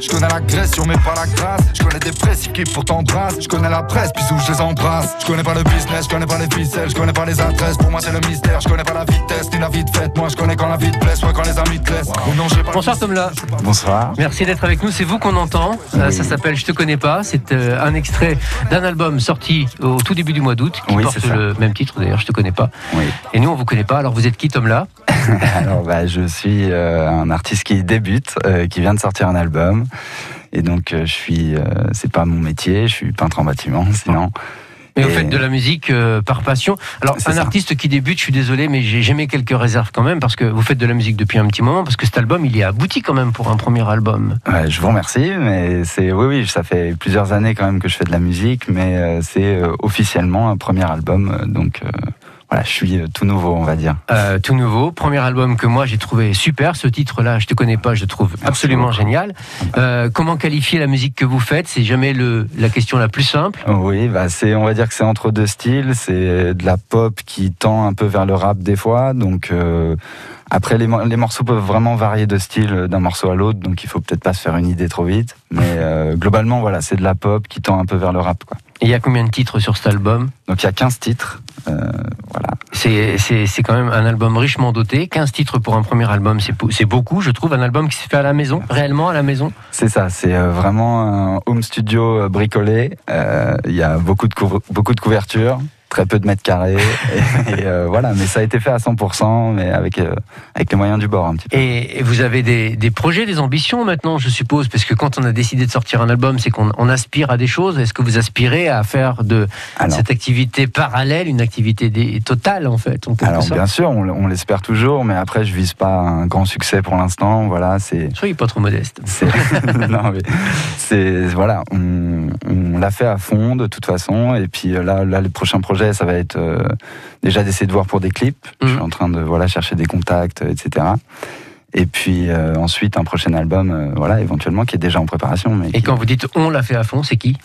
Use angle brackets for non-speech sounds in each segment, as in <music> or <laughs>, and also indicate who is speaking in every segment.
Speaker 1: Je connais l'agression, mais pas la grâce. Je connais des précis qui pourtant brassent. Je connais la presse, puis où je les embrasse. Je connais pas le business, je connais pas les ficelles, je connais pas les adresses. Pour moi, c'est le mystère. Je connais pas la vitesse, ni la vie de fête. Moi, je connais quand la vie te blesse, ouais, quand les amis te laissent. non, pas
Speaker 2: Bonsoir, Tom là.
Speaker 3: Bonsoir.
Speaker 2: Merci d'être avec nous. C'est vous qu'on entend. Euh, ça s'appelle Je te connais pas. C'est euh, un extrait d'un album sorti au tout début du mois d'août qui porte le même titre d'ailleurs. Je te connais pas.
Speaker 3: Oui.
Speaker 2: Et nous, on vous connaît pas. Alors, vous êtes qui, Tom là? <laughs>
Speaker 3: Alors, bah, je suis euh, un artiste qui débute, qui vient de sortir un album. Et donc, je suis. c'est pas mon métier. Je suis peintre en bâtiment, sinon.
Speaker 2: Mais vous faites de la musique euh, par passion. Alors, un artiste qui débute, je suis désolé, mais j'ai jamais quelques réserves quand même, parce que vous faites de la musique depuis un petit moment, parce que cet album, il est abouti quand même pour un premier album.
Speaker 3: Ouais, je vous remercie, mais c'est oui, oui, ça fait plusieurs années quand même que je fais de la musique, mais euh, c'est euh, officiellement un premier album, donc je suis euh, tout nouveau, on va dire.
Speaker 2: Euh, tout nouveau, premier album que moi j'ai trouvé super. Ce titre-là, je te connais pas, je le trouve absolument génial. Euh, comment qualifier la musique que vous faites? C'est jamais le, la question la plus simple.
Speaker 3: Oui, bah c'est, on va dire que c'est entre deux styles. C'est de la pop qui tend un peu vers le rap des fois, donc. Après, les, les, morceaux peuvent vraiment varier de style d'un morceau à l'autre, donc il faut peut-être pas se faire une idée trop vite. Mais <laughs> globalement, voilà, c'est de la pop qui tend un peu vers le rap. Quoi.
Speaker 2: Et il y a combien de titres sur cet album?
Speaker 3: Donc il y a 15 titres.
Speaker 2: voilà. C'est quand même un album richement doté. 15 titres pour un premier album, c'est beaucoup, je trouve. Un album qui s'est fait à la maison, réellement à la maison.
Speaker 3: C'est ça, c'est euh, vraiment un home studio euh, bricolé. Euh, il y a beaucoup de, beaucoup de couvertures très peu de mètres carrés. et, euh, voilà, mais ça a été fait à 100%, mais avec, euh, avec les moyens du bord un petit peu.
Speaker 2: Et, vous avez des, des, projets, des ambitions maintenant, je suppose, parce que quand on a décidé de sortir un album, c'est qu'on on aspire à des choses. Est-ce que vous aspirez à faire de cette activité parallèle une activité totale, en fait
Speaker 3: Alors, bien sûr, on, l'espère toujours, mais après, je vise pas un grand succès pour l'instant. Voilà, c'est.
Speaker 2: Soyez pas trop modeste. <laughs>
Speaker 3: non, mais c'est voilà, on, on l'a fait à fond de toute façon, et puis là, là, le prochain projet ça va être euh, déjà d'essayer de voir pour des clips. Je suis mhm. en train de voilà chercher des contacts, etc. Et puis euh, ensuite un prochain album, euh, voilà, éventuellement qui est déjà en préparation.
Speaker 2: Mais Et quand vous dites on l'a fait à fond, c'est qui?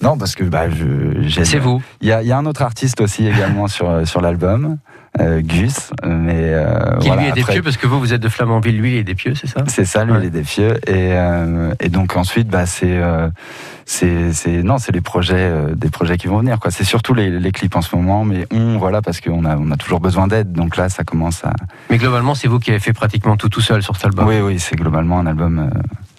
Speaker 3: Non, parce que bah, je.
Speaker 2: C'est vous.
Speaker 3: Il y a, y a, un autre artiste aussi également <laughs> sur sur l'album. Euh, Gus, mais
Speaker 2: euh, qui lui est des pieux parce que vous vous êtes de Flamanville, lui il est des pieux, c'est ça?
Speaker 3: C'est ça, lui il est des pieux et, euh, et donc ensuite bah c'est c'est non c'est les projets des projets qui vont venir quoi. C'est surtout les, les, clips en ce moment, mais on voilà parce qu'on a on a toujours besoin d'aide, donc là ça commence à.
Speaker 2: Mais globalement c'est vous qui avez fait pratiquement tout tout seul sur cet album?
Speaker 3: Oui oui c'est globalement un album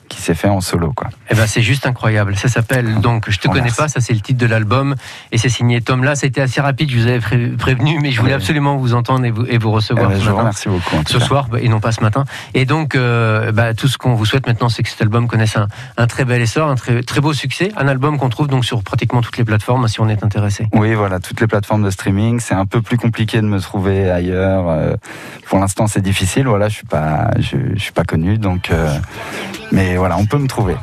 Speaker 3: qui s'est fait en solo. Quoi.
Speaker 2: Eh ben, c'est juste incroyable. Ça s'appelle donc Je te connais pas, ça c'est le titre de l'album et c'est signé Tom là. Ça a été assez rapide, je vous avais prévenu, mais je voulais absolument vous entendre et vous, et vous recevoir.
Speaker 3: Eh ben, je vous remercie beaucoup.
Speaker 2: ce soir bah, et non pas ce matin. Et donc, euh, bah, tout ce qu'on vous souhaite maintenant, c'est que cet album connaisse un, un, très bel essor, un très, très beau succès. Un album qu'on trouve donc sur pratiquement toutes les plateformes si on est intéressé.
Speaker 3: Oui, voilà, toutes les plateformes de streaming. C'est un peu plus compliqué de me trouver ailleurs. Euh, pour l'instant, c'est difficile. Voilà, je suis pas, je, je suis pas connu, donc. Euh, mais voilà, on peut me trouver.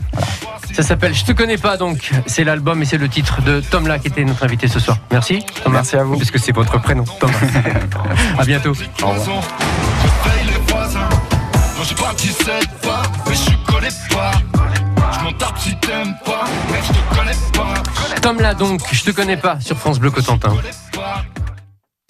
Speaker 2: Ça s'appelle Je te connais pas donc. C'est l'album et c'est le titre de Tom La qui était notre invité ce soir. Merci.
Speaker 3: Merci à vous.
Speaker 2: Parce que c'est votre prénom, Thomas. <laughs> à bientôt. Au revoir. Tom là donc, je te connais pas sur France Bleu Cotentin.